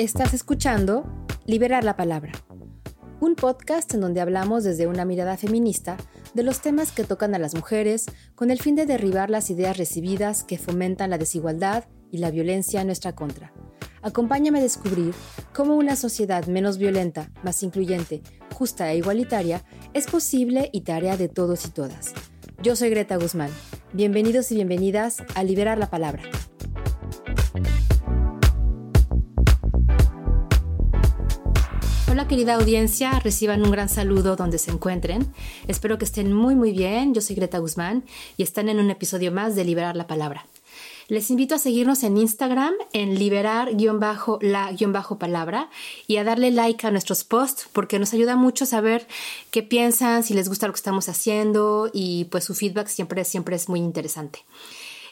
Estás escuchando Liberar la Palabra, un podcast en donde hablamos desde una mirada feminista de los temas que tocan a las mujeres con el fin de derribar las ideas recibidas que fomentan la desigualdad y la violencia en nuestra contra. Acompáñame a descubrir cómo una sociedad menos violenta, más incluyente, justa e igualitaria es posible y tarea de todos y todas. Yo soy Greta Guzmán. Bienvenidos y bienvenidas a Liberar la Palabra. Querida audiencia, reciban un gran saludo donde se encuentren. Espero que estén muy muy bien. Yo soy Greta Guzmán y están en un episodio más de Liberar la Palabra. Les invito a seguirnos en Instagram en liberar-la-palabra y a darle like a nuestros posts porque nos ayuda mucho saber qué piensan, si les gusta lo que estamos haciendo y pues su feedback siempre, siempre es muy interesante.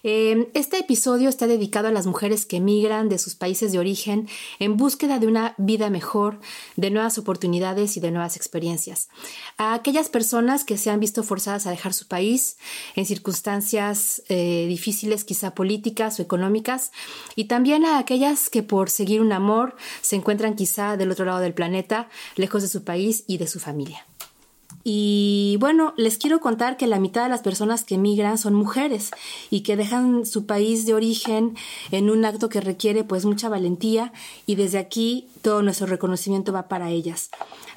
Em, este episodio está dedicado a las mujeres que emigran de sus países de origen en búsqueda de una vida mejor, de nuevas oportunidades y de nuevas experiencias. A aquellas personas que se han visto forzadas a dejar su país en circunstancias eh, difíciles, quizá políticas o económicas, y también a aquellas que por seguir un amor se encuentran quizá del otro lado del planeta, lejos de su país y de su familia. Y bueno, les quiero contar que la mitad de las personas que emigran son mujeres y que dejan su país de origen en un acto que requiere pues mucha valentía. Y desde aquí todo nuestro reconocimiento va para ellas.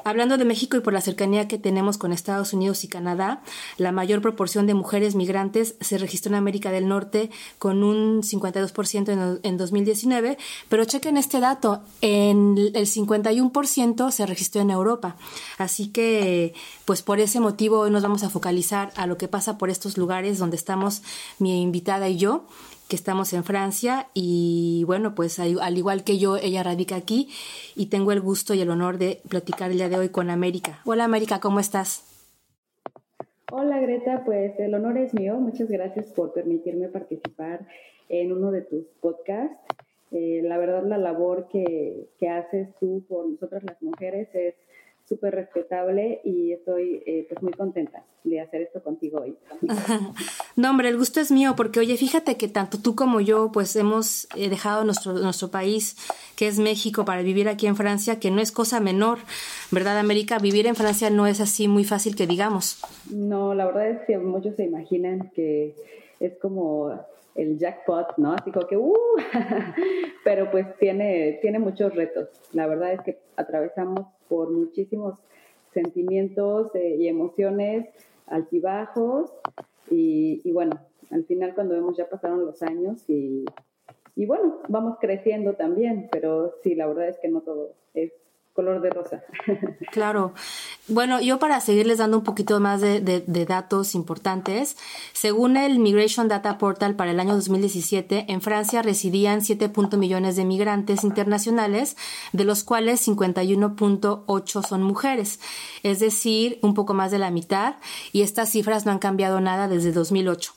Hablando de México y por la cercanía que tenemos con Estados Unidos y Canadá, la mayor proporción de mujeres migrantes se registró en América del Norte con un 52% en, 2019, pero chequen este dato, en el 51% se registró en Europa. Así que, pues por ese motivo hoy nos vamos a focalizar a lo que pasa por estos lugares donde estamos mi invitada y yo que estamos en Francia y bueno, pues al igual que yo, ella radica aquí y tengo el gusto y el honor de platicar el día de hoy con América. Hola América, ¿cómo estás? Hola Greta, pues el honor es mío. Muchas gracias por permitirme participar en uno de tus podcasts. Eh, la verdad, la labor que, que haces tú por nosotras las mujeres es súper respetable y estoy eh, pues muy contenta de hacer esto contigo hoy. No, hombre, el gusto es mío porque, oye, fíjate que tanto tú como yo pues hemos eh, dejado nuestro, nuestro país, que es México, para vivir aquí en Francia, que no es cosa menor, ¿verdad, América? Vivir en Francia no es así muy fácil que digamos. No, la verdad es que muchos se imaginan que es como el jackpot, ¿no? Así como que, ¡uh! Pero pues tiene, tiene muchos retos. La verdad es que atravesamos por muchísimos sentimientos eh, y emociones altibajos y, y, bueno, al final cuando vemos ya pasaron los años y, y bueno, vamos creciendo también, pero sí, la verdad es que no todo es color de rosa. Claro. Bueno, yo para seguirles dando un poquito más de, datos importantes, según el Migration Data Portal para el año 2017, en Francia residían 7. millones de migrantes internacionales, de los cuales 51.8 son mujeres, es decir, un poco más de la mitad, y estas cifras no han cambiado nada desde 2008.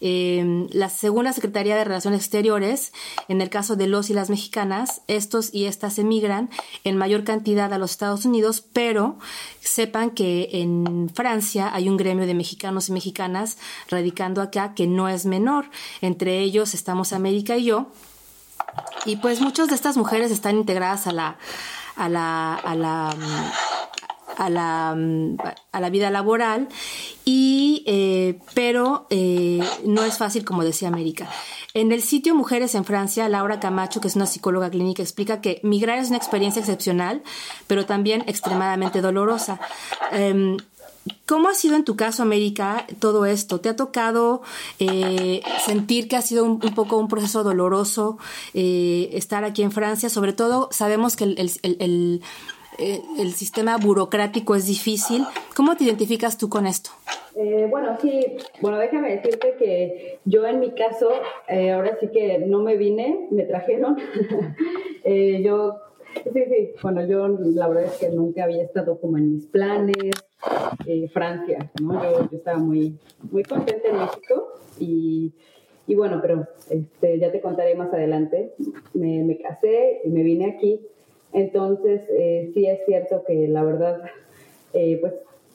Eh, la segunda Secretaría de Relaciones Exteriores, en el caso de los y las mexicanas, estos y estas emigran en mayor cantidad a los Estados Unidos, pero sepan que en Francia hay un gremio de mexicanos y mexicanas radicando acá que no es menor. Entre ellos estamos América y yo. Y pues muchas de estas mujeres están integradas a la, a la, a la a la, a la vida laboral y eh, pero eh, no es fácil como decía América. En el sitio Mujeres en Francia, Laura Camacho, que es una psicóloga clínica, explica que migrar es una experiencia excepcional, pero también extremadamente dolorosa. Em, ¿Cómo ha sido en tu caso, América, todo esto? ¿Te ha tocado eh, sentir que ha sido un, poco un proceso doloroso estar aquí en Francia? Sobre todo, sabemos que el eh, el sistema burocrático es difícil. ¿Cómo te identificas tú con esto? Eh, bueno, sí, bueno, déjame decirte que yo en mi caso, eh, ahora sí que no me vine, me trajeron. yo, sí, sí, bueno, yo la verdad es que nunca había estado como en mis planes, Francia, ¿no? Yo, estaba muy, muy contenta en México y, y bueno, pero este, ya te contaré más adelante. Me, me casé y me vine aquí entonces, eh, sí es cierto que la verdad, eh, pues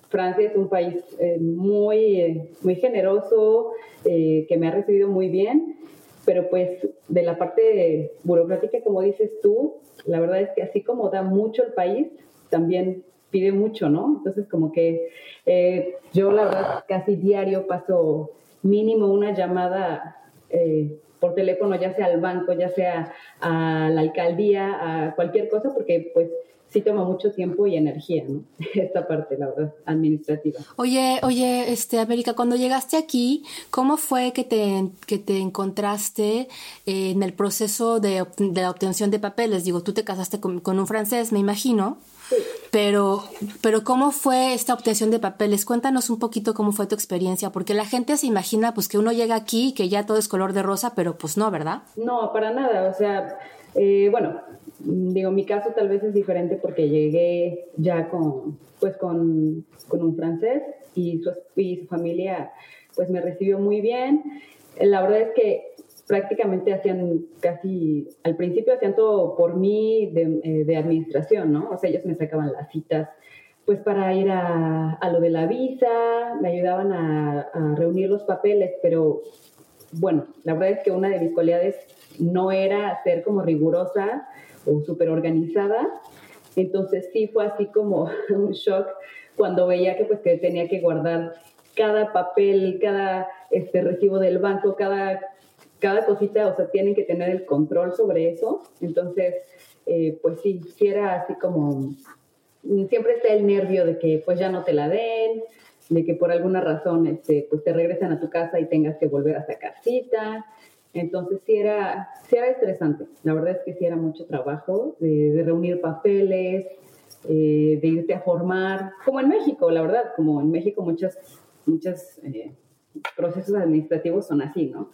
Francia es un país eh, muy, muy generoso, que me ha recibido muy bien, pero pues de la parte burocrática, como dices tú, la verdad es que así como da mucho el país, también pide mucho, ¿no? Entonces como que eh, yo la verdad casi diario paso mínimo una llamada eh, por teléfono, ya sea al banco, ya sea a la alcaldía, a cualquier cosa, porque pues sí toma mucho tiempo y energía, ¿no? Esta parte, la verdad, administrativa. Oye, oye, este, América, cuando llegaste aquí, ¿cómo fue que te, que te encontraste en el proceso de, de la obtención de papeles? Digo, tú te casaste con, con un francés, me imagino. Pero, pero ¿cómo fue esta obtención de papeles? Cuéntanos un poquito cómo fue tu experiencia, porque la gente se imagina pues que uno llega aquí y que ya todo es color de rosa, pero pues no, ¿verdad? No, para nada. O sea, eh, bueno, digo, mi caso tal vez es diferente porque llegué ya con, pues con, con un francés y su, y su familia pues me recibió muy bien. La verdad es que prácticamente hacían casi, al principio hacían todo por mí de, eh, de, administración, ¿no? O sea, ellos me sacaban las citas, pues para ir a, a lo de la visa, me ayudaban a, a, reunir los papeles, pero bueno, la verdad es que una de mis cualidades no era ser como rigurosa o súper organizada, entonces sí fue así como un shock cuando veía que pues que tenía que guardar cada papel, cada este recibo del banco, cada cada cosita, o sea, tienen que tener el control sobre eso. Entonces, eh, pues sí, sí era así como, siempre está el nervio de que pues ya no te la den, de que por alguna razón este, pues te regresan a tu casa y tengas que volver a sacar cita. Entonces sí era, sí era estresante. La verdad es que sí era mucho trabajo de, reunir papeles, eh, de irte a formar, como en México, la verdad, como en México muchos muchos eh, procesos administrativos son así, ¿no?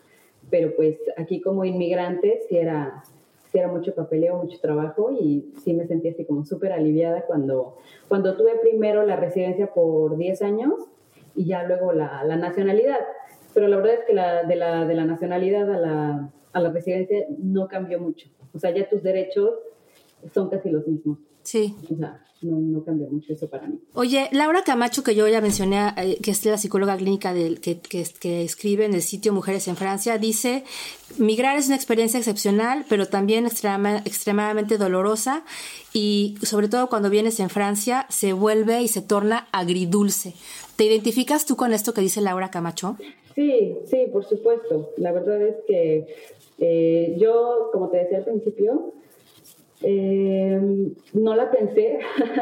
Pero pues aquí como inmigrante sí era, sí era mucho papeleo, mucho trabajo y sí me sentí así como súper aliviada cuando, cuando tuve primero la residencia por 10 años y ya luego la, la nacionalidad. Pero la verdad es que la, de, la, de la nacionalidad a la, a la residencia no cambió mucho. O sea, ya tus derechos son casi los mismos. Sí. O sea, no, no cambió mucho eso para mí. Oye, Laura Camacho, que yo ya mencioné, eh, que es la psicóloga clínica del, que, que, que, escribe en el sitio Mujeres en Francia, dice, migrar es una experiencia excepcional, pero también extrema, extremadamente dolorosa y sobre todo cuando vienes en Francia se vuelve y se torna agridulce. ¿Te identificas tú con esto que dice Laura Camacho? Sí, sí, por supuesto. La verdad es que eh, yo, como te decía al principio, eh, no la pensé,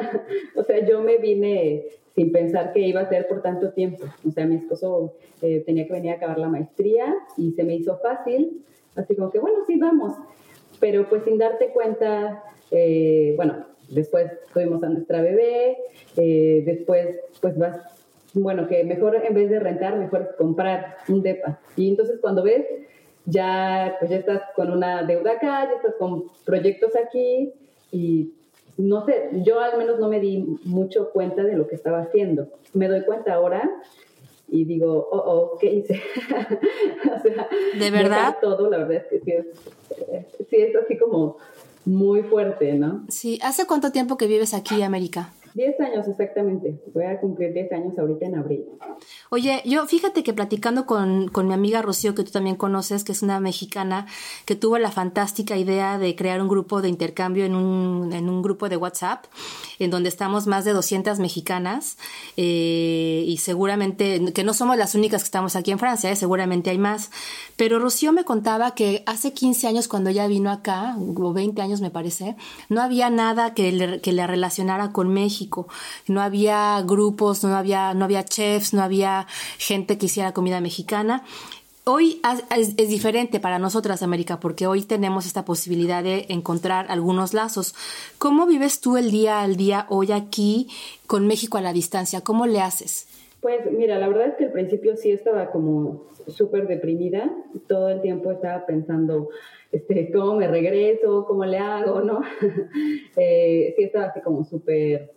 o sea, yo me vine sin pensar que iba a ser por tanto tiempo. O sea, mi esposo eh, tenía que venir a acabar la maestría y se me hizo fácil, así como que, bueno, sí, vamos. Pero pues sin darte cuenta, eh, bueno, después tuvimos a nuestra bebé, eh, después pues vas, bueno, que mejor en vez de rentar, mejor comprar un DEPA. Y entonces cuando ves ya, pues ya estás con una deuda acá, ya estás con proyectos aquí y no sé, yo al menos no me di mucho cuenta de lo que estaba haciendo. Me doy cuenta ahora y digo, oh, oh, ¿qué hice? o sea, ¿de verdad? Todo, la verdad es que sí es, sí es así como muy fuerte, ¿no? Sí, ¿hace cuánto tiempo que vives aquí, América? 10 años exactamente. Voy a cumplir 10 años ahorita en abril. Oye, yo fíjate que platicando con, con, mi amiga Rocío, que tú también conoces, que es una mexicana, que tuvo la fantástica idea de crear un grupo de intercambio en un, en un grupo de WhatsApp, en donde estamos más de 200 mexicanas, eh, y seguramente, que no somos las únicas que estamos aquí en Francia, eh, seguramente hay más. Pero Rocío me contaba que hace 15 años, cuando ella vino acá, o 20 años me parece, no había nada que le, que le relacionara con México no había grupos, no había, no había chefs, no había gente que hiciera comida mexicana. Hoy es, diferente para nosotras, América, porque hoy tenemos esta posibilidad de encontrar algunos lazos. ¿Cómo vives tú el día al día hoy aquí con México a la distancia? ¿Cómo le haces? Pues mira, la verdad es que al principio sí estaba como súper deprimida. Todo el tiempo estaba pensando, este, cómo me regreso, cómo le hago, ¿no? eh, sí estaba así como súper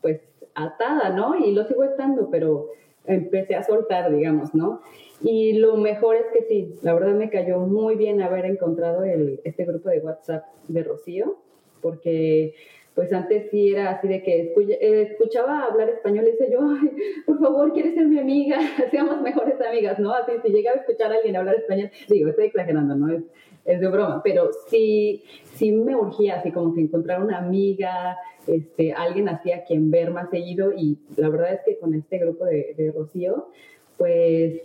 pues atada, ¿no? Y lo sigo estando, pero empecé a soltar, digamos, ¿no? Y lo mejor es que sí, la verdad me cayó muy bien haber encontrado el, este grupo de WhatsApp de Rocío, porque pues antes sí era así de que escuchaba hablar español y decía yo, ay, por favor, ¿quieres ser mi amiga? Seamos mejores amigas, ¿no? Así, si llegaba a escuchar a alguien hablar español, digo, estoy exagerando, ¿no? Es de broma, pero sí, sí me urgía así como que encontrar una amiga, este, alguien así a quien ver más seguido y la verdad es que con este grupo de, de Rocío, pues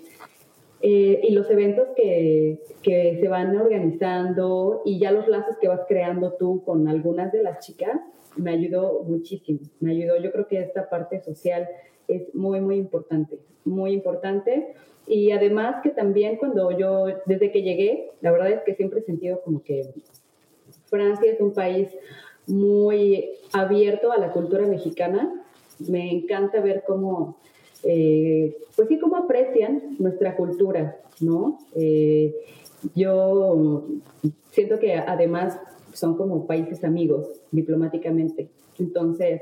eh, y los eventos que, que, se van organizando y ya los lazos que vas creando tú con algunas de las chicas, me ayudó muchísimo, me ayudó. Yo creo que esta parte social es muy, muy importante, muy importante. Y además que también cuando yo, desde que llegué, la verdad es que siempre he sentido como que Francia es un país muy abierto a la cultura mexicana. Me encanta ver cómo, eh, pues sí, cómo aprecian nuestra cultura, ¿no? Eh, yo siento que además son como países amigos diplomáticamente. Entonces,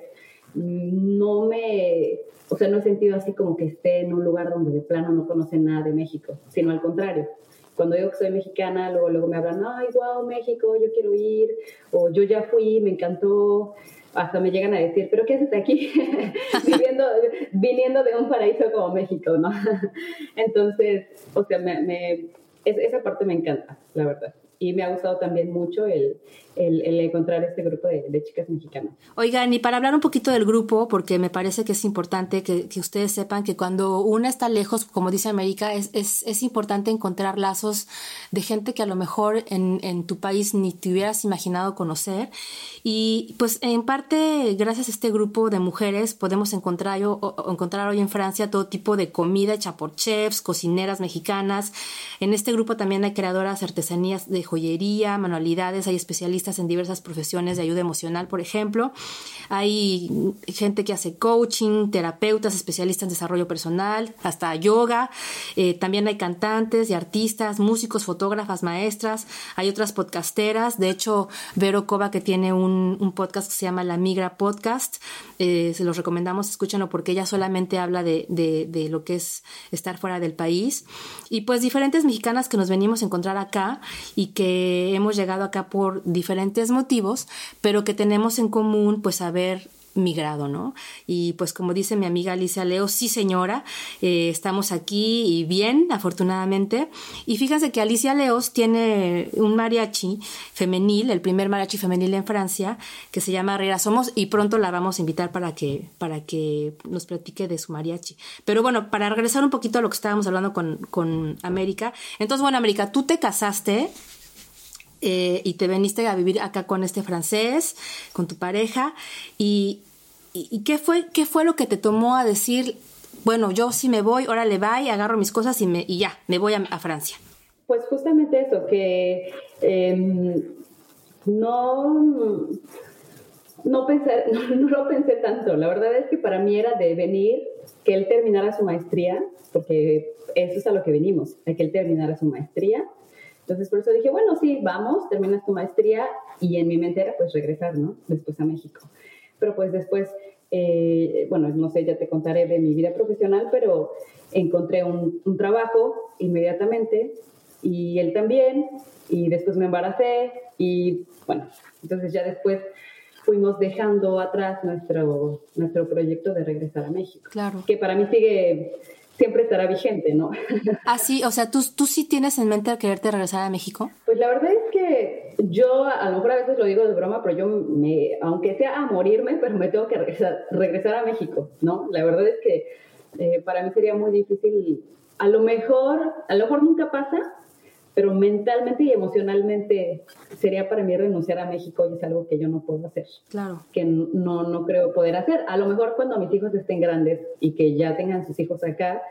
no me, o sea, no he sentido así como que esté en un lugar donde de plano no conocen nada de México, sino al contrario. Cuando digo que soy mexicana, luego, luego me hablan, ay, wow, México, yo quiero ir, o yo ya fui, me encantó, hasta me llegan a decir, pero ¿qué haces aquí? Viviendo, viniendo de un paraíso como México, ¿no? Entonces, o sea, me, me, esa parte me encanta, la verdad y me ha gustado también mucho el, el, encontrar este grupo de, de, chicas mexicanas. Oigan, y para hablar un poquito del grupo, porque me parece que es importante que, que ustedes sepan que cuando una está lejos, como dice América, es, es, es, importante encontrar lazos de gente que a lo mejor en, en tu país ni te hubieras imaginado conocer. Y pues en parte, gracias a este grupo de mujeres, podemos encontrar, o, encontrar hoy en Francia todo tipo de comida hecha por chefs, cocineras mexicanas. En este grupo también hay creadoras artesanías de joyería, manualidades, hay especialistas en diversas profesiones de ayuda emocional, por ejemplo. Hay gente que hace coaching, terapeutas, especialistas en desarrollo personal, hasta yoga. Eh, también hay cantantes y artistas, músicos, fotógrafas, maestras. Hay otras podcasteras. De hecho, Vero Cova, que tiene un, podcast que se llama La Migra Podcast, eh, se los recomendamos, escúchenlo porque ella solamente habla de, de lo que es estar fuera del país. Y pues diferentes mexicanas que nos venimos a encontrar acá y que hemos llegado acá por diferentes motivos, pero que tenemos en común pues haber migrado, ¿no? Y pues como dice mi amiga Alicia Leo, sí señora, eh, estamos aquí y bien, afortunadamente. Y fíjense que Alicia Leos tiene un mariachi femenil, el primer mariachi femenil en Francia, que se llama Rera Somos y pronto la vamos a invitar para que, para que nos platique de su mariachi. Pero bueno, para regresar un poquito a lo que estábamos hablando con, con América. Entonces, bueno, América, tú te casaste eh, y te veniste a vivir acá con este francés, con tu pareja, y, y, qué, fue, qué fue lo que te tomó a decir, bueno, yo sí me voy, ahora le y agarro mis cosas y, me, y ya, me voy a, Francia? Pues justamente eso, que em, no, no, pensé, no, lo pensé tanto. La verdad es que para mí era de venir, que él terminara su maestría, porque eso es a lo que venimos, a que él terminara su maestría entonces, por eso dije, bueno, sí, vamos, terminas tu maestría y en mi mente era pues regresar, ¿no? Después a México. Pero pues después, eh, bueno, no sé, ya te contaré de mi vida profesional, pero encontré un, un trabajo inmediatamente y él también, y después me embaracé y bueno, entonces ya después fuimos dejando atrás nuestro, nuestro proyecto de regresar a México. Claro. Que para mí sigue siempre estará vigente, ¿no? Ah, sí, o sea, ¿tú, ¿tú sí tienes en mente el quererte regresar a México? Pues la verdad es que yo, a lo mejor a veces lo digo de broma, pero yo, me, aunque sea a morirme, pero me tengo que regresar, regresar a México, ¿no? La verdad es que eh, para mí sería muy difícil, a lo mejor, a lo mejor nunca pasa, pero mentalmente y emocionalmente sería para mí renunciar a México y es algo que yo no puedo hacer. Claro. Que no, no creo poder hacer. A lo mejor cuando mis hijos estén grandes y que ya tengan sus hijos acá,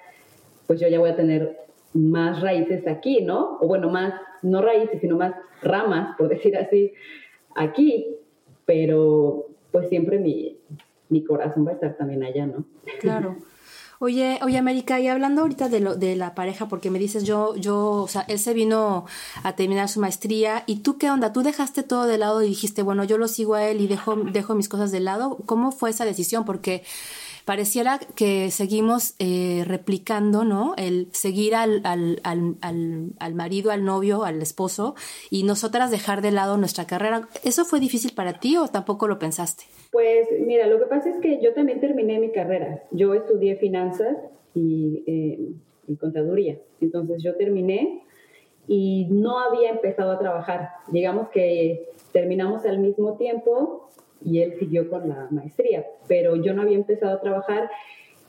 pues yo ya voy a tener más raíces aquí, ¿no? O bueno, más, no raíces, sino más ramas, por decir así, aquí, pero pues siempre mi, mi corazón va a estar también allá, ¿no? Claro. Oye, oye, América, y hablando ahorita de, lo, de la pareja, porque me dices, yo, yo, o sea, él se vino a terminar su maestría, ¿y tú qué onda? ¿Tú dejaste todo de lado y dijiste, bueno, yo lo sigo a él y dejo, dejo mis cosas de lado? ¿Cómo fue esa decisión? Porque pareciera que seguimos eh, replicando, ¿no? El seguir al, al, al, al, marido, al novio, al esposo y nosotras dejar de lado nuestra carrera. ¿Eso fue difícil para ti o tampoco lo pensaste? Pues mira, lo que pasa es que yo también terminé mi carrera. Yo estudié finanzas y, eh, y contaduría. Entonces yo terminé y no había empezado a trabajar. Digamos que terminamos al mismo tiempo y él siguió con la maestría, pero yo no había empezado a trabajar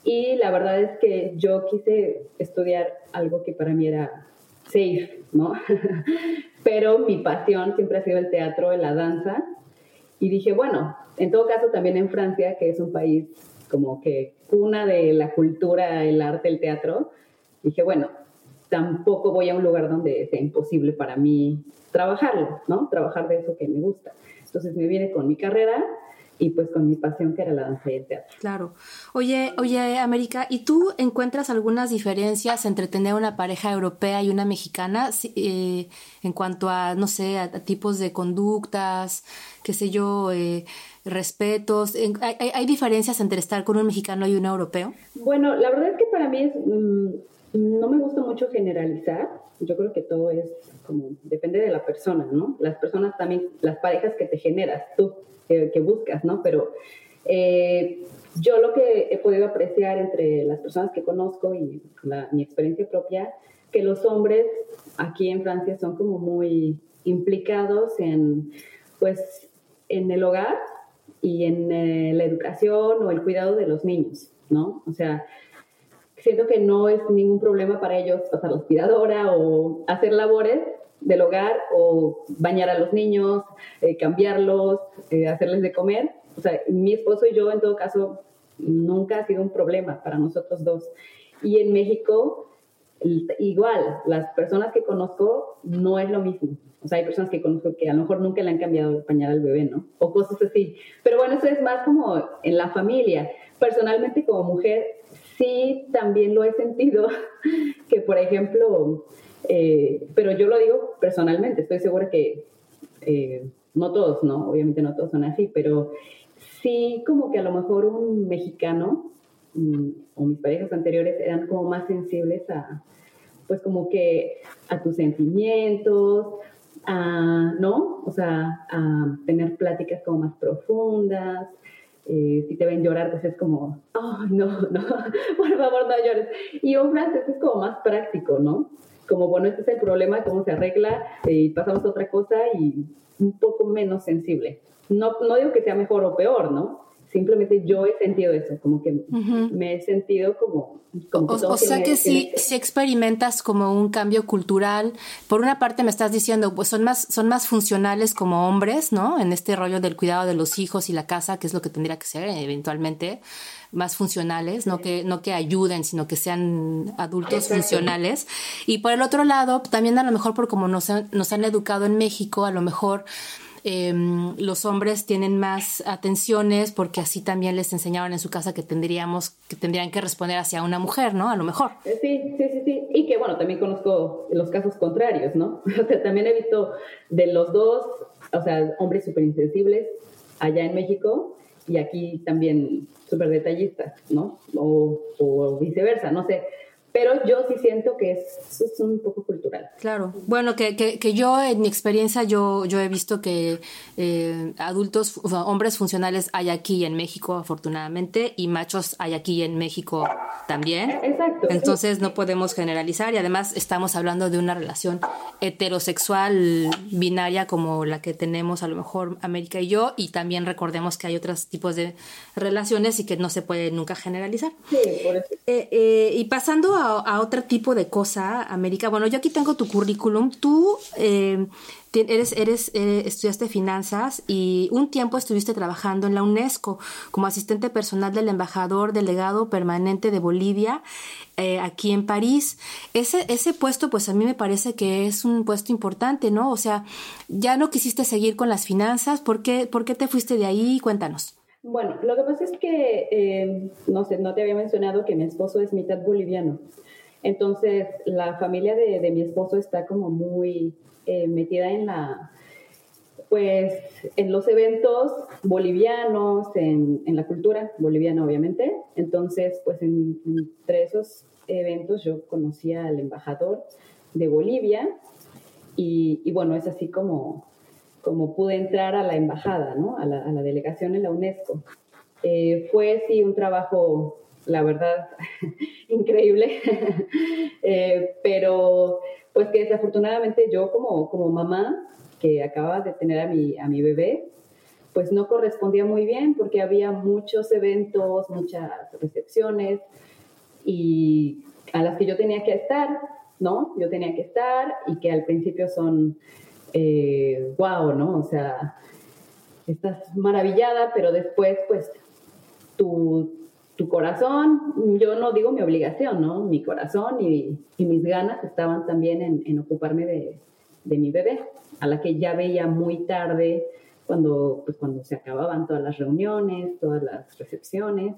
y la verdad es que yo quise estudiar algo que para mí era safe, ¿no? pero mi pasión siempre ha sido el teatro, la danza y dije, bueno, en todo caso también en Francia, que es un país como que cuna de la cultura, el arte, el teatro, dije, bueno, tampoco voy a un lugar donde sea imposible para mí trabajarlo, ¿no? Trabajar de eso que me gusta. Entonces me viene con mi carrera y pues con mi pasión que era la danza y el teatro. Claro. Oye, oye, América, ¿y tú encuentras algunas diferencias entre tener una pareja europea y una mexicana eh, en cuanto a, no sé, a, tipos de conductas, qué sé yo, eh, respetos? ¿Hay, diferencias entre estar con un mexicano y un europeo? Bueno, la verdad es que para mí es, mm, no me gusta mucho generalizar. Yo creo que todo es como, depende de la persona, ¿no? Las personas también, las parejas que te generas tú, que, buscas, ¿no? Pero eh, yo lo que he podido apreciar entre las personas que conozco y mi experiencia propia, que los hombres aquí en Francia son como muy implicados en, pues, en el hogar y en eh, la educación o el cuidado de los niños, ¿no? O sea, siento que no es ningún problema para ellos pasar la aspiradora o hacer labores del hogar o bañar a los niños, eh, cambiarlos, eh, hacerles de comer. O sea, mi esposo y yo en todo caso nunca ha sido un problema para nosotros dos. Y en México, igual, las personas que conozco no es lo mismo. O sea, hay personas que conozco que a lo mejor nunca le han cambiado el pañal al bebé, ¿no? O cosas así. Pero bueno, eso es más como en la familia. Personalmente, como mujer, sí también lo he sentido, que por ejemplo, eh, pero yo lo digo personalmente, estoy segura que eh, no todos, ¿no? Obviamente no todos son así, pero sí como que a lo mejor un mexicano mm, o mis parejas anteriores eran como más sensibles a, pues como que a tus sentimientos, a, ¿no? O sea, a tener pláticas como más profundas, eh, si te ven llorar, pues es como, oh, no, no, por favor no llores. Y un francés es como más práctico, ¿no? Como, bueno, este es el problema, cómo se arregla, y pasamos a otra cosa y un poco menos sensible. No, no digo que sea mejor o peor, ¿no? Simplemente yo he sentido eso, como que me he sentido como... o, sea que, sí, si experimentas como un cambio cultural. Por una parte me estás diciendo, pues son más, son más funcionales como hombres, ¿no? En este rollo del cuidado de los hijos y la casa, que es lo que tendría que ser eventualmente más funcionales, no que, no que ayuden, sino que sean adultos funcionales. Y por el otro lado, también a lo mejor por como nos, nos han educado en México, a lo mejor Em, los hombres tienen más atenciones porque así también les enseñaban en su casa que tendríamos que tendrían que responder hacia una mujer, ¿no? A lo mejor. Eh, sí, sí, sí, sí. Y que bueno, también conozco los casos contrarios, ¿no? O sea, también he visto de los dos, o sea, hombres súper insensibles allá en México y aquí también súper detallistas, ¿no? O, o viceversa, no sé pero yo sí siento que es, es un poco cultural. Claro, bueno, que, que, que, yo en mi experiencia yo, yo he visto que eh, adultos, hombres funcionales hay aquí en México afortunadamente y machos hay aquí en México también. Exacto. Entonces no podemos generalizar y además estamos hablando de una relación heterosexual binaria como la que tenemos a lo mejor América y yo y también recordemos que hay otros tipos de relaciones y que no se puede nunca generalizar. Sí, por eso. Eh, eh, y pasando a, otro tipo de cosa, América, bueno, yo aquí tengo tu currículum. Tú eh, eres, eres, eh, estudiaste finanzas y un tiempo estuviste trabajando en la UNESCO como asistente personal del embajador delegado permanente de Bolivia eh, aquí en París. Ese, ese puesto, pues a mí me parece que es un puesto importante, ¿no? O sea, ya no quisiste seguir con las finanzas. ¿Por qué, por qué te fuiste de ahí? Cuéntanos. Bueno, lo que pasa es que, eh, no sé, no te había mencionado que mi esposo es mitad boliviano. Entonces, la familia de, mi esposo está como muy eh, metida en la, pues en los eventos bolivianos, en, la cultura boliviana obviamente. Entonces, pues entre esos eventos yo conocí al embajador de Bolivia y, bueno, es así como, como pude entrar a la embajada, ¿no? a, la, delegación en la UNESCO. Eh, fue sí un trabajo, la verdad, increíble, eh, pero pues que desafortunadamente yo como, como mamá que acababa de tener a mi, a mi bebé, pues no correspondía muy bien porque había muchos eventos, muchas recepciones y a las que yo tenía que estar, ¿no? Yo tenía que estar y que al principio son, eh, wow, ¿no? O sea, estás maravillada, pero después, pues, tu, tu corazón, yo no digo mi obligación, ¿no? Mi corazón y, mis ganas estaban también en, en ocuparme de, de mi bebé, a la que ya veía muy tarde cuando, pues, cuando se acababan todas las reuniones, todas las recepciones.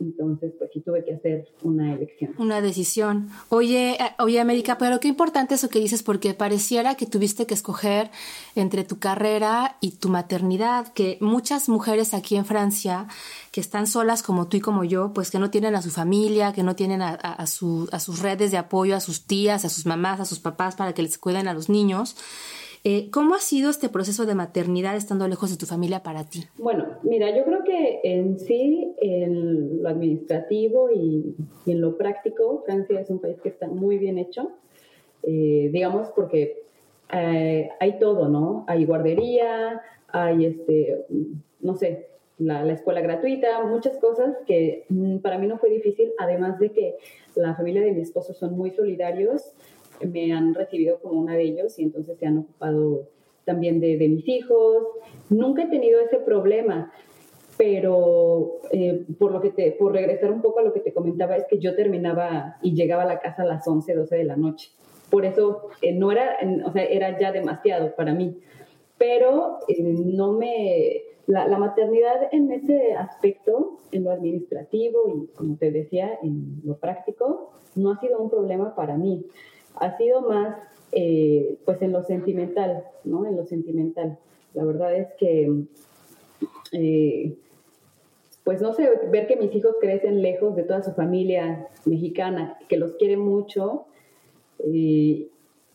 Entonces, pues sí tuve que hacer una elección. Una decisión. Oye, eh, oye, América, pero qué importante eso que dices, porque pareciera que tuviste que escoger entre tu carrera y tu maternidad, que muchas mujeres aquí en Francia, que están solas como tú y como yo, pues que no tienen a su familia, que no tienen a, su, a sus redes de apoyo, a sus tías, a sus mamás, a sus papás para que les cuiden a los niños, eh, ¿Cómo ha sido este proceso de maternidad estando lejos de tu familia para ti? Bueno, mira, yo creo que en sí, en lo administrativo y, en lo práctico, Francia es un país que está muy bien hecho, eh, digamos, porque eh, hay todo, ¿no? Hay guardería, hay, este, no sé, la, la, escuela gratuita, muchas cosas que mm, para mí no fue difícil, además de que la familia de mi esposo son muy solidarios me han recibido como una de ellos y entonces se han ocupado también de, mis hijos. Nunca he tenido ese problema, pero eh, por lo que te, por regresar un poco a lo que te comentaba, es que yo terminaba y llegaba a la casa a las 11, 12 de la noche. Por eso eh, no era, o sea, era ya demasiado para mí. Pero eh, no me, la, la, maternidad en ese aspecto, en lo administrativo y como te decía, en lo práctico, no ha sido un problema para mí ha sido más eh, pues en lo sentimental, ¿no? En lo sentimental. La verdad es que, eh, pues no sé, ver que mis hijos crecen lejos de toda su familia mexicana, que los quiere mucho, eh,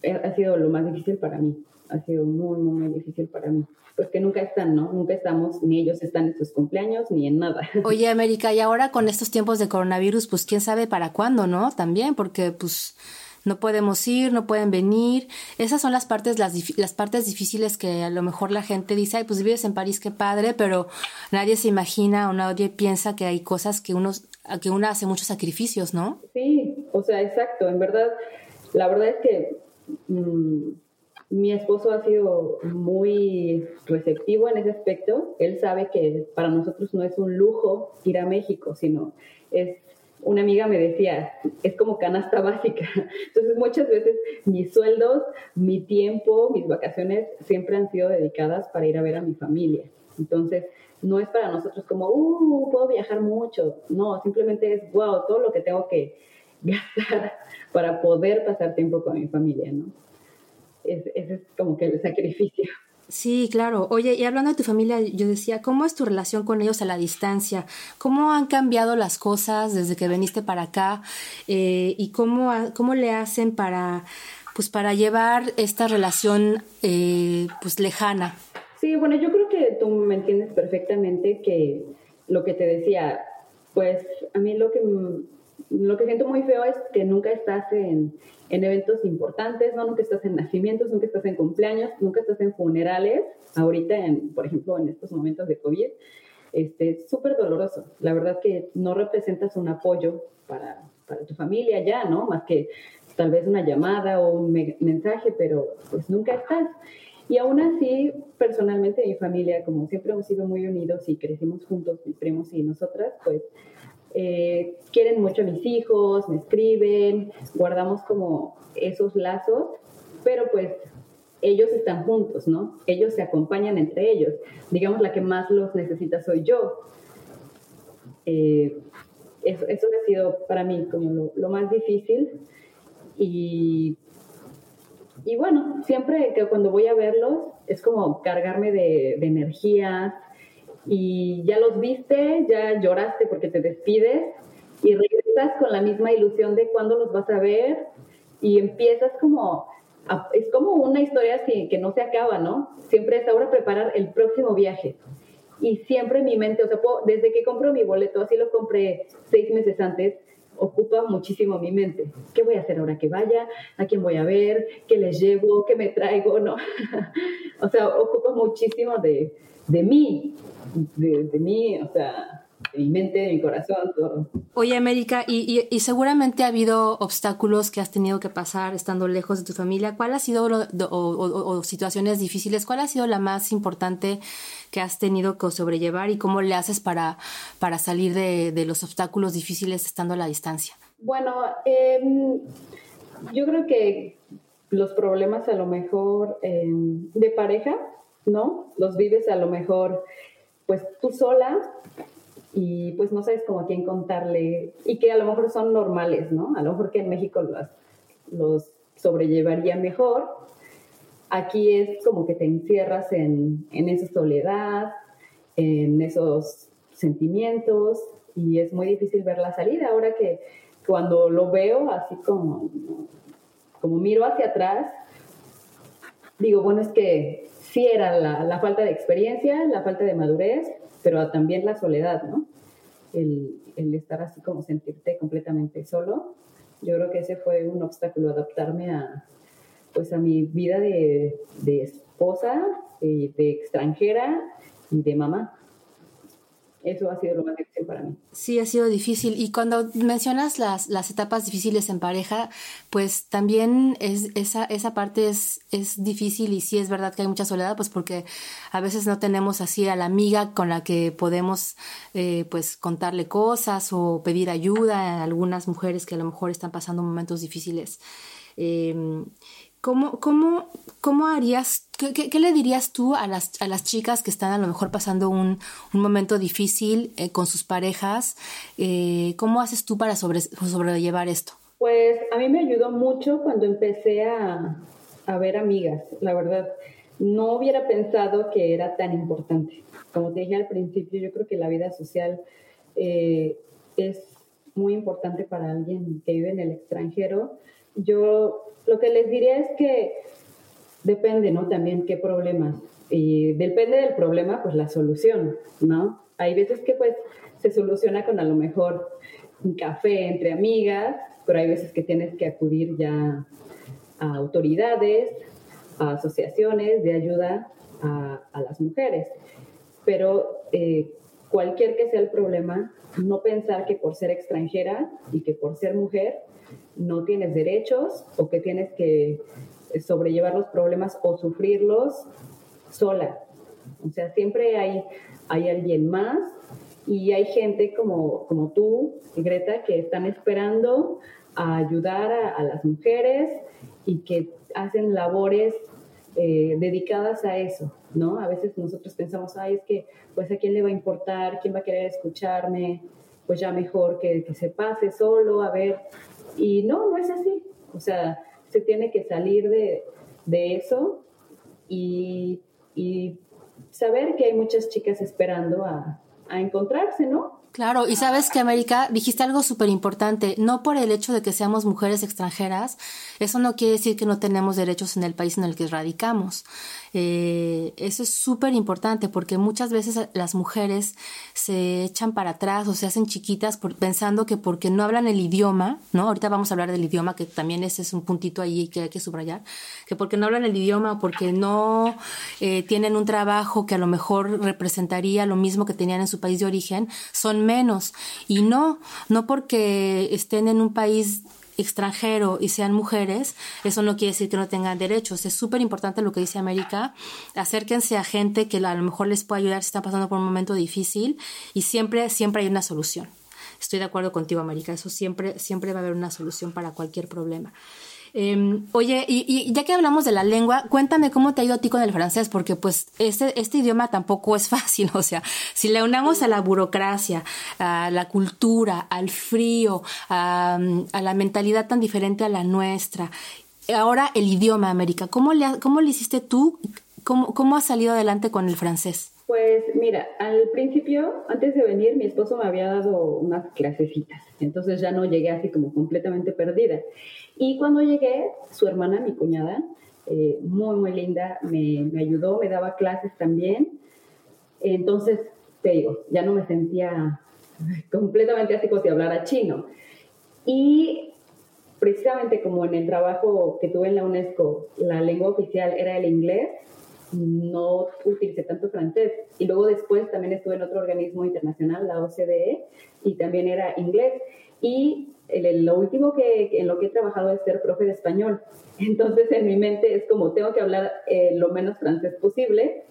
ha sido lo más difícil para mí. Ha sido muy, muy, muy difícil para mí pues que nunca están, ¿no? Nunca estamos, ni ellos están en sus cumpleaños, ni en nada. Oye, América, y ahora con estos tiempos de coronavirus, pues quién sabe para cuándo, ¿no? También, porque pues no podemos ir, no pueden venir. Esas son las partes, las, las partes difíciles que a lo mejor la gente dice, ay, pues vives en París, qué padre, pero nadie se imagina o nadie piensa que hay cosas que uno, que uno hace muchos sacrificios, ¿no? Sí, o sea, exacto. En verdad, la verdad es que mm, mi esposo ha sido muy receptivo en ese aspecto. Él sabe que para nosotros no es un lujo ir a México, sino es una amiga me decía, es como canasta básica. Entonces muchas veces mis sueldos, mi tiempo, mis vacaciones siempre han sido dedicadas para ir a ver a mi familia. Entonces no es para nosotros como, uh, puedo viajar mucho. No, simplemente es, wow, todo lo que tengo que gastar para poder pasar tiempo con mi familia, ¿no? Ese es como que el sacrificio. Sí, claro. Oye, y hablando de tu familia, yo decía, ¿cómo es tu relación con ellos a la distancia? ¿Cómo han cambiado las cosas desde que viniste para acá? Eh, ¿Y cómo, cómo le hacen para, pues, para llevar esta relación eh, pues, lejana? Sí, bueno, yo creo que tú me entiendes perfectamente que lo que te decía, pues a mí lo que lo que siento muy feo es que nunca estás en, en, eventos importantes, ¿no? Nunca estás en nacimientos, nunca estás en cumpleaños, nunca estás en funerales. Ahorita, en, por ejemplo, en estos momentos de COVID, este, es súper doloroso. La verdad que no representas un apoyo para, para, tu familia ya, ¿no? Más que tal vez una llamada o un mensaje, pero pues nunca estás. Y aún así, personalmente, mi familia, como siempre hemos sido muy unidos y crecimos juntos, mis primos y nosotras, pues eh, quieren mucho a mis hijos, me escriben, guardamos como esos lazos, pero pues ellos están juntos, ¿no? Ellos se acompañan entre ellos. Digamos, la que más los necesita soy yo. Eh, eso, ha sido para mí como lo, más difícil y y bueno, siempre que cuando voy a verlos es como cargarme de, de energía y ya los viste, ya lloraste porque te despides y regresas con la misma ilusión de cuándo los vas a ver y empiezas como, es como una historia que no se acaba, ¿no? Siempre es ahora preparar el próximo viaje. Y siempre mi mente, o sea, desde que compro mi boleto, así lo compré seis meses antes, ocupa muchísimo mi mente. ¿Qué voy a hacer ahora que vaya? ¿A quién voy a ver? ¿Qué les llevo? ¿Qué me traigo? ¿No? o sea, ocupa muchísimo de, de mí, de, de mí, o sea, mi mente, mi corazón, todo. Oye, América, y, y, seguramente ha habido obstáculos que has tenido que pasar estando lejos de tu familia. ¿Cuál ha sido, o, situaciones difíciles, cuál ha sido la más importante que has tenido que sobrellevar y cómo le haces para, para salir de, de los obstáculos difíciles estando a la distancia? Bueno, em, yo creo que los problemas a lo mejor em, de pareja, ¿no? Los vives a lo mejor pues tú sola y pues no sabes cómo a quién contarle y que a lo mejor son normales, ¿no? A lo mejor que en México los, los sobrellevaría mejor. Aquí es como que te encierras en, en esa soledad, en esos sentimientos y es muy difícil ver la salida. Ahora que cuando lo veo así como, como miro hacia atrás, digo, bueno, es que sí era la, la falta de experiencia, la falta de madurez, pero también la soledad, ¿no? El, el, estar así como sentirte completamente solo. Yo creo que ese fue un obstáculo, adaptarme a, pues a mi vida de, de esposa, de, de extranjera y de mamá eso ha sido lo más difícil para mí. Sí, ha sido difícil. Y cuando mencionas las, las etapas difíciles en pareja, pues también es, esa, esa parte es, es difícil y sí es verdad que hay mucha soledad, pues porque a veces no tenemos así a la amiga con la que podemos eh, pues contarle cosas o pedir ayuda a algunas mujeres que a lo mejor están pasando momentos difíciles. Eh, ¿Cómo, cómo, cómo harías, qué, le dirías tú a las, a las chicas que están a lo mejor pasando un, un momento difícil eh, con sus parejas? Eh, ¿Cómo haces tú para sobre, sobrellevar esto? Pues a mí me ayudó mucho cuando empecé a, a ver amigas, la verdad. No hubiera pensado que era tan importante. Como te dije al principio, yo creo que la vida social eh, es muy importante para alguien que vive en el extranjero. Yo lo que les diría es que depende, ¿no? También qué problemas. Y depende del problema, pues la solución, ¿no? Hay veces que pues se soluciona con a lo mejor un café entre amigas, pero hay veces que tienes que acudir ya a autoridades, a asociaciones de ayuda a, las mujeres. Pero eh, cualquier que sea el problema, no pensar que por ser extranjera y que por ser mujer no tienes derechos o que tienes que sobrellevar los problemas o sufrirlos sola. O sea, siempre hay, hay alguien más y hay gente como, como tú, Greta, que están esperando a ayudar a, las mujeres y que hacen labores eh, dedicadas a eso, ¿no? A veces nosotros pensamos, ay, es que, pues, ¿a quién le va a importar? ¿Quién va a querer escucharme? Pues ya mejor que, que se pase solo, a ver, y no, no es así. O sea, se tiene que salir de, de eso y, y, saber que hay muchas chicas esperando a, a encontrarse, ¿no? Claro, y sabes que América, dijiste algo súper importante, no por el hecho de que seamos mujeres extranjeras, eso no quiere decir que no tenemos derechos en el país en el que radicamos. Eh, eso es súper importante porque muchas veces las mujeres se echan para atrás o se hacen chiquitas por, pensando que porque no hablan el idioma, ¿no? Ahorita vamos a hablar del idioma, que también ese es un puntito ahí que hay que subrayar, que porque no hablan el idioma o porque no eh, tienen un trabajo que a lo mejor representaría lo mismo que tenían en su país de origen, son menos. Y no, no porque estén en un país extranjero y sean mujeres, eso no quiere decir que no tengan derechos. Es súper importante lo que dice América. Acérquense a gente que a lo mejor les pueda ayudar si están pasando por un momento difícil y siempre, siempre hay una solución. Estoy de acuerdo contigo, América. Eso siempre, siempre va a haber una solución para cualquier problema. Em, oye, y, ya que hablamos de la lengua, cuéntame cómo te ha ido a ti con el francés, porque pues este, este idioma tampoco es fácil, o sea, si le unamos a la burocracia, a la cultura, al frío, a, la mentalidad tan diferente a la nuestra, ahora el idioma, América. ¿Cómo le, cómo le hiciste tú? ¿Cómo, ¿Cómo has salido adelante con el francés? Pues mira, al principio, antes de venir, mi esposo me había dado unas clasecitas, entonces ya no llegué así como completamente perdida. Y cuando llegué, su hermana, mi cuñada, eh, muy, muy linda, me, me, ayudó, me daba clases también. Entonces, te digo, ya no me sentía completamente así como si hablara chino. Y precisamente como en el trabajo que tuve en la UNESCO, la lengua oficial era el inglés, no utilicé tanto francés. Y luego después también estuve en otro organismo internacional, la OCDE, y también era inglés. Y lo último que en lo que he trabajado es ser profe de español. Entonces en mi mente es como tengo que hablar eh, lo menos francés posible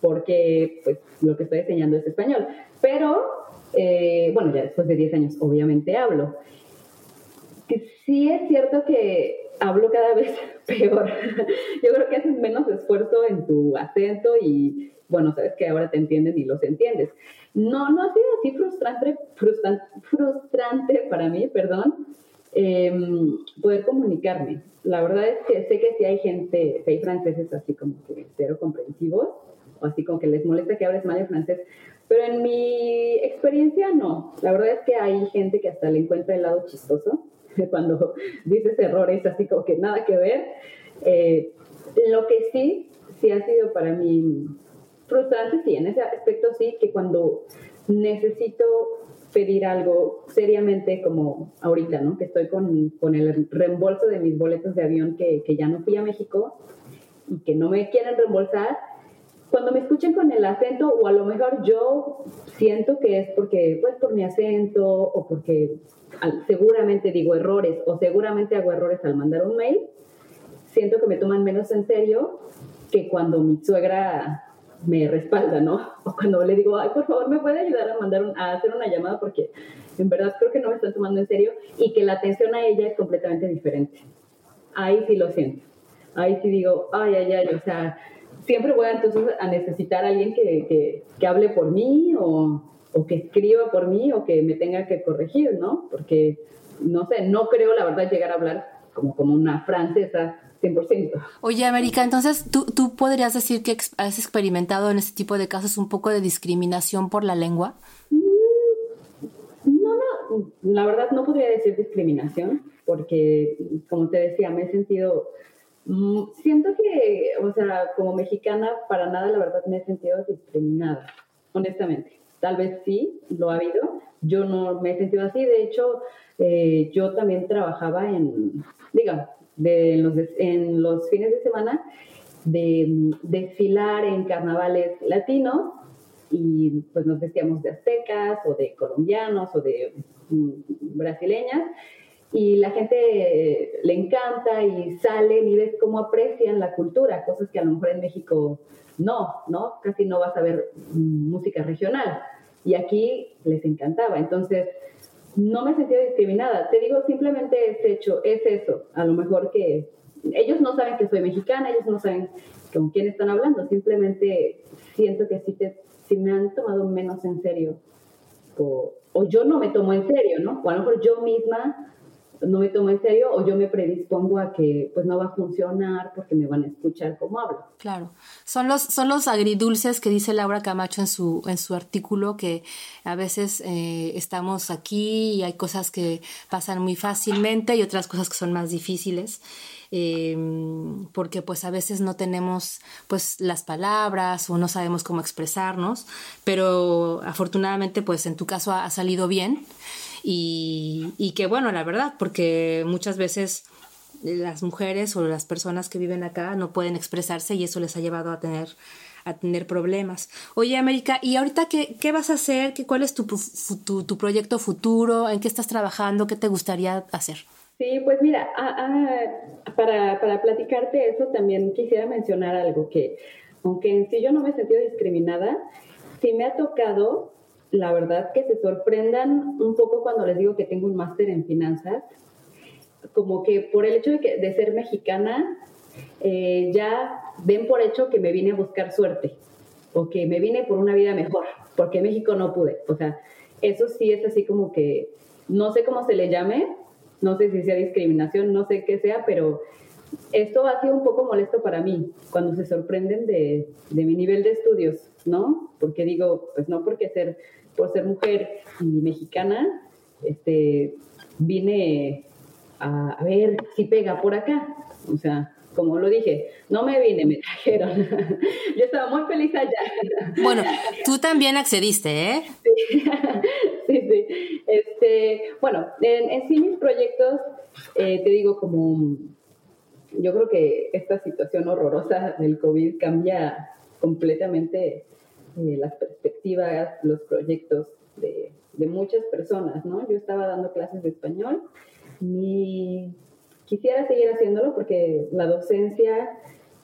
porque pues lo que estoy enseñando es español. Pero eh, bueno, ya después de 10 años obviamente hablo. Sí es cierto que hablo cada vez peor. Yo creo que haces menos esfuerzo en tu acento y, bueno, sabes que ahora te entienden y los entiendes. No, no ha sido así frustrante, frustrante, frustrante para mí, perdón, em, poder comunicarme. La verdad es que sé que si hay gente, hay franceses así como que cero comprensivos, o así como que les molesta que hables mal en francés, pero en mi experiencia no. La verdad es que hay gente que hasta le encuentra el lado chistoso cuando dices errores así como que nada que ver. Eh, lo que sí, sí ha sido para mí frustrante, sí, en ese aspecto sí, que cuando necesito pedir algo seriamente como ahorita, ¿no? Que estoy con, con el reembolso de mis boletos de avión que, que, ya no fui a México y que no me quieren reembolsar. Cuando me escuchen con el acento, o a lo mejor yo siento que es porque, pues, por mi acento o porque seguramente digo errores o seguramente hago errores al mandar un mail, siento que me toman menos en serio que cuando mi suegra me respalda, ¿no? O cuando le digo, ay, por favor, ¿me puede ayudar a mandar a hacer una llamada? Porque en verdad creo que no me están tomando en serio y que la atención a ella es completamente diferente. Ahí sí lo siento. Ahí sí digo, ay, ay, ay, o sea, siempre voy entonces a necesitar a alguien que, que, que hable por mí o, o que escriba por mí o que me tenga que corregir, ¿no? Porque, no sé, no creo la verdad llegar a hablar como, como una francesa 100%. Oye, América, entonces ¿tú, tú podrías decir que has experimentado en este tipo de casos un poco de discriminación por la lengua? Mm, no, no, la verdad no podría decir discriminación, porque como te decía, me he sentido, mm, siento que, o sea, como mexicana, para nada la verdad me he sentido discriminada, honestamente. Tal vez sí, lo ha habido. Yo no me he sentido así. De hecho, eh, yo también trabajaba en, digamos, de los, en los fines de semana de desfilar en carnavales latinos y pues nos vestíamos de aztecas o de colombianos o de mm, brasileñas y la gente le encanta y salen y ves cómo aprecian la cultura, cosas que a lo mejor en México no, ¿no? Casi no vas a ver música regional. Y aquí les encantaba. Entonces, no me sentía discriminada. Te digo, simplemente es hecho, es eso. A lo mejor que ellos no saben que soy mexicana, ellos no saben con quién están hablando. Simplemente siento que sí me han tomado menos en serio. O, o yo no me tomo en serio, ¿no? O a lo mejor yo misma no me tomo en serio o yo me predispongo a que pues no va a funcionar porque me van a escuchar como hablo. Claro, son los, son los agridulces que dice Laura Camacho en su, en su artículo que a veces eh, estamos aquí y hay cosas que pasan muy fácilmente y otras cosas que son más difíciles. Em, porque pues a veces no tenemos pues las palabras o no sabemos cómo expresarnos, pero afortunadamente pues en tu caso ha salido bien y, que bueno, la verdad, porque muchas veces las mujeres o las personas que viven acá no pueden expresarse y eso les ha llevado a tener a tener problemas. Oye, América, ¿y ahorita qué, qué vas a hacer? ¿Qué, ¿Cuál es tu, tu, proyecto futuro? ¿En qué estás trabajando? ¿Qué te gustaría hacer? Sí, pues mira, para, para platicarte eso también quisiera mencionar algo que, aunque en sí yo no me he sentido discriminada, sí me ha tocado la verdad que se sorprendan un poco cuando les digo que tengo un máster en finanzas, como que por el hecho de, que, de ser mexicana, eh, ya ven por hecho que me vine a buscar suerte o que me vine por una vida mejor, porque en México no pude. O sea, eso sí es así como que, no sé cómo se le llame, no sé si sea discriminación, no sé qué sea, pero esto ha sido un poco molesto para mí cuando se sorprenden de, de, mi nivel de estudios, ¿no? Porque digo, pues no porque ser, por ser mujer y mexicana, este, vine a, a ver si pega por acá. O sea, como lo dije, no me vine, me trajeron. Yo estaba muy feliz allá. Bueno, tú también accediste, ¿eh? Sí, sí. Este, bueno, en, sí mis proyectos, eh, te digo, como yo creo que esta situación horrorosa del COVID cambia completamente eh, las perspectivas, los proyectos de, de muchas personas, ¿no? Yo estaba dando clases de español y quisiera seguir haciéndolo porque la docencia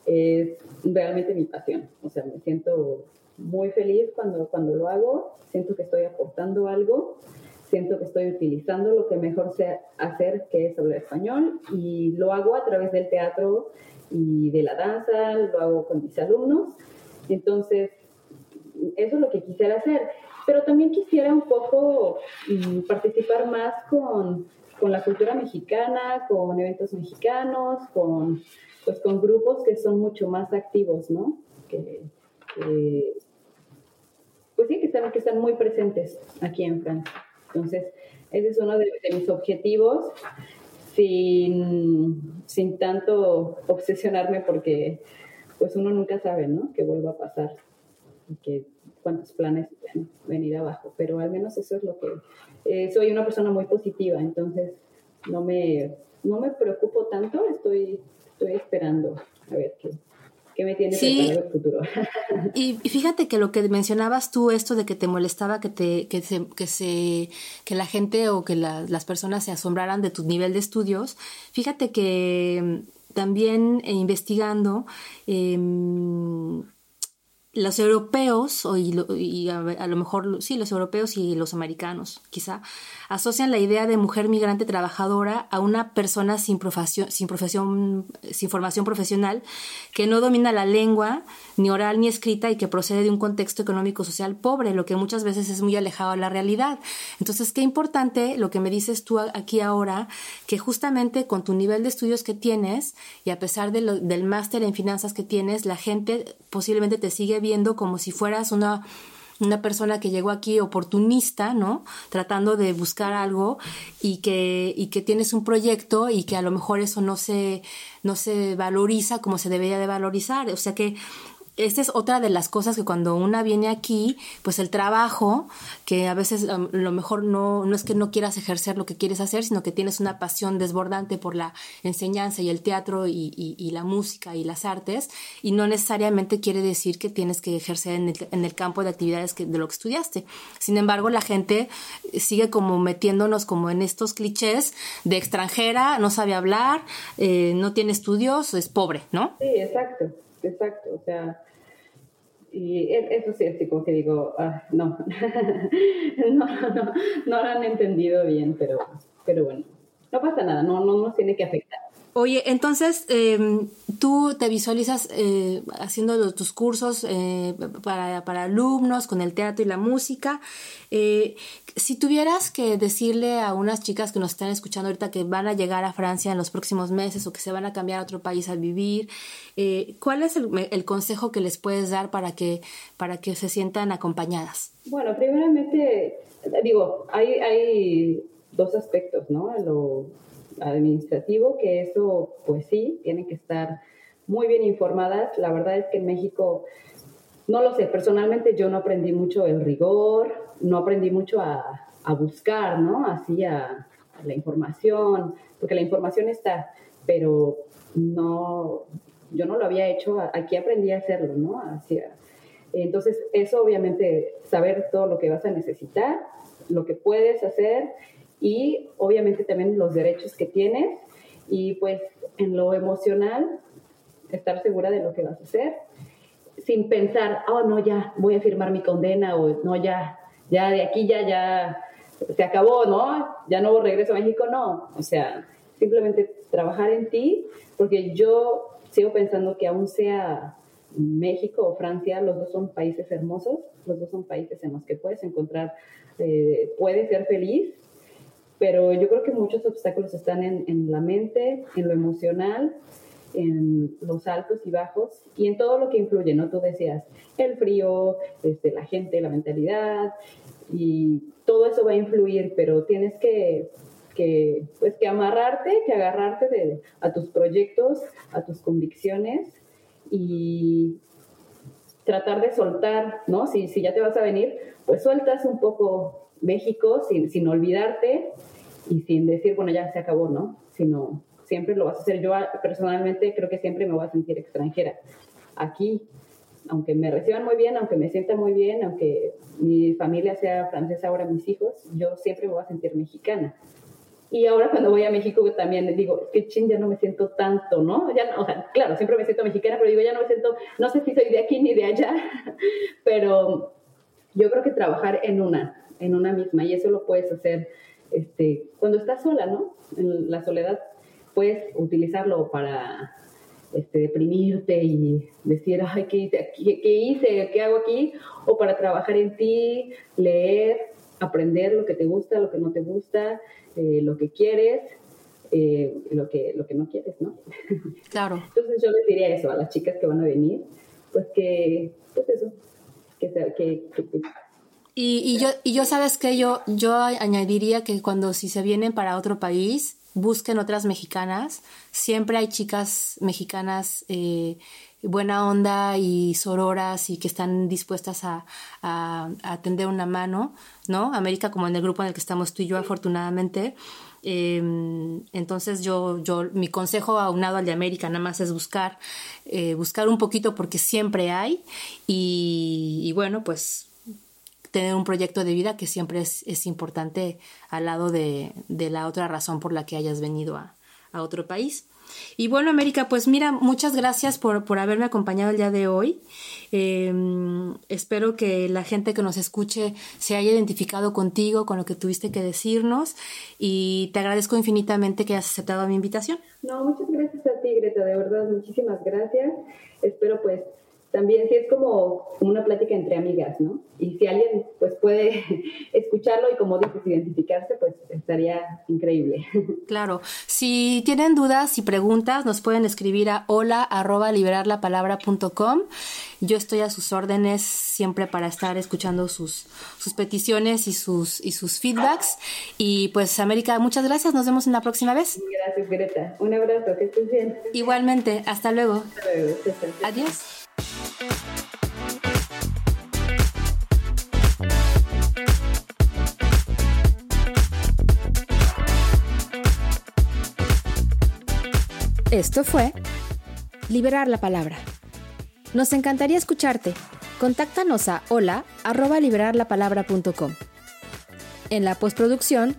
es realmente mi pasión. O sea, me siento muy feliz cuando, cuando lo hago, siento que estoy aportando algo, siento que estoy utilizando lo que mejor sé hacer, que es hablar español, y lo hago a través del teatro y de la danza, lo hago con mis alumnos. Entonces, eso es lo que quisiera hacer. Pero también quisiera un poco mm, participar más con con la cultura mexicana, con eventos mexicanos, con, pues, con grupos que son mucho más activos, ¿no? Que, pues sí, que están, que están muy presentes aquí en Francia. Entonces, ese es uno de, mis objetivos, sin, sin, tanto obsesionarme porque pues uno nunca sabe, ¿no? Que vuelva a pasar que cuántos planes pueden venir abajo, pero al menos eso es lo que eh, soy una persona muy positiva, entonces no me, no me preocupo tanto, estoy, estoy esperando a ver qué, qué me tiene sí. el futuro. y, fíjate que lo que mencionabas tú, esto de que te molestaba que, te, que, se, que, se, que la gente o que las personas se asombraran de tu nivel de estudios, fíjate que mm, también eh, investigando, eh, los europeos, o y, a, lo mejor sí, los europeos y los americanos, quizá, asocian la idea de mujer migrante trabajadora a una persona sin profesión, sin profesión, sin formación profesional, que no domina la lengua, ni oral ni escrita, y que procede de un contexto económico social pobre, lo que muchas veces es muy alejado de la realidad. Entonces, qué importante lo que me dices tú aquí ahora, que justamente con tu nivel de estudios que tienes, y a pesar del máster en finanzas que tienes, la gente posiblemente te sigue viendo como si fueras una una persona que llegó aquí oportunista, ¿no? Tratando de buscar algo y que, y que tienes un proyecto y que a lo mejor eso no se, no se valoriza como se debería de valorizar. O sea que esta es otra de las cosas que cuando una viene aquí, pues el trabajo, que a veces lo mejor no, no es que no quieras ejercer lo que quieres hacer, sino que tienes una pasión desbordante por la enseñanza y el teatro y, y, la música y las artes, y no necesariamente quiere decir que tienes que ejercer en el, en el campo de actividades que, de lo que estudiaste. Sin embargo, la gente sigue como metiéndonos como en estos clichés de extranjera, no sabe hablar, eh, no tiene estudios, es pobre, ¿no? Sí, exacto, exacto. O sea, y eso sí, así como que digo, ah, no. no, no, no, lo han entendido bien, pero, pero bueno, no pasa nada, no, no nos tiene que afectar. Oye, entonces, em, tú te visualizas eh, haciendo tus cursos eh, para, para, alumnos con el teatro y la música. Eh, si tuvieras que decirle a unas chicas que nos están escuchando ahorita que van a llegar a Francia en los próximos meses o que se van a cambiar a otro país a vivir, ¿cuál es el, el, consejo que les puedes dar para que, para que se sientan acompañadas? Bueno, primeramente, digo, hay, hay dos aspectos, ¿no? Administrativo, que eso, pues sí, tienen que estar muy bien informadas. La verdad es que en México, no lo sé, personalmente yo no aprendí mucho el rigor, no aprendí mucho a, buscar, ¿no? Así a, la información, porque la información está, pero no, yo no lo había hecho, aquí aprendí a hacerlo, ¿no? Así, entonces, eso obviamente, saber todo lo que vas a necesitar, lo que puedes hacer y obviamente también los derechos que tienes y pues en lo emocional estar segura de lo que vas a hacer sin pensar, oh no, ya voy a firmar mi condena o no, ya, ya de aquí ya, ya se acabó, ¿no? Ya no regreso a México, no. O sea, simplemente trabajar en ti, porque yo sigo pensando que aún sea México o Francia, los dos son países hermosos, los dos son países en los que puedes encontrar, eh, puedes ser feliz pero yo creo que muchos obstáculos están en, en, la mente, en lo emocional, en los altos y bajos y en todo lo que influye, ¿no? Tú decías, el frío, este, la gente, la mentalidad y todo eso va a influir, pero tienes que, que pues, que amarrarte, que agarrarte de, a tus proyectos, a tus convicciones y tratar de soltar, ¿no? Si, si ya te vas a venir, pues sueltas un poco México sin, sin olvidarte y sin decir, bueno, ya se acabó, ¿no? Sino siempre lo vas a hacer. Yo personalmente creo que siempre me voy a sentir extranjera. Aquí, aunque me reciban muy bien, aunque me sienta muy bien, aunque mi familia sea francesa ahora, mis hijos, yo siempre me voy a sentir mexicana. Y ahora cuando voy a México también digo, que ching, ya no me siento tanto, ¿no? Ya o sea, claro, siempre me siento mexicana, pero digo, ya no me siento, no sé si soy de aquí ni de allá, pero yo creo que trabajar en una, en una misma, y eso lo puedes hacer este, cuando estás sola, ¿no? En la soledad puedes utilizarlo para este, deprimirte y decir, ay, ¿qué hice, ¿qué hice? ¿Qué hago aquí? O para trabajar en ti, leer, aprender lo que te gusta, lo que no te gusta, eh, lo que quieres, eh, lo, que, lo que no quieres, ¿no? Claro. Entonces yo les diría eso a las chicas que van a venir, pues que, pues eso, que, que, que y, yo, sabes que yo, yo añadiría que cuando si se vienen para otro país, busquen otras mexicanas. Siempre hay chicas mexicanas eh, buena onda y sororas y que están dispuestas a, a, a, tender una mano, ¿no? América, como en el grupo en el que estamos tú y yo, afortunadamente. Eh, entonces yo, yo, mi consejo aunado al de América nada más es buscar, eh, buscar un poquito porque siempre hay y bueno, pues tener un proyecto de vida que siempre es, es importante al lado de, de, la otra razón por la que hayas venido a, a, otro país. Y bueno, América, pues mira, muchas gracias por, por haberme acompañado el día de hoy. Eh, espero que la gente que nos escuche se haya identificado contigo, con lo que tuviste que decirnos y te agradezco infinitamente que hayas aceptado mi invitación. No, muchas gracias a ti, Greta, de verdad, muchísimas gracias. Espero pues también sí es como una plática entre amigas, ¿no? Y si alguien pues puede escucharlo y como dices, identificarse, pues estaría increíble. Claro. Si tienen dudas y preguntas, nos pueden escribir a hola arroba liberarlapalabra.com. Yo estoy a sus órdenes siempre para estar escuchando sus, sus peticiones y sus, y sus feedbacks. Y pues, América, muchas gracias. Nos vemos en la próxima vez. Gracias, Greta. Un abrazo. Que estés bien. Igualmente. Hasta luego. Hasta luego. Adiós. Esto fue Liberar la Palabra. Nos encantaría escucharte. Contáctanos a hola. En la postproducción,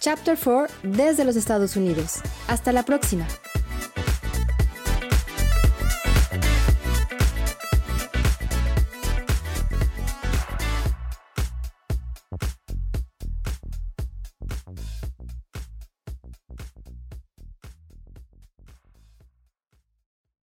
Chapter 4 desde los Estados Unidos. Hasta la próxima.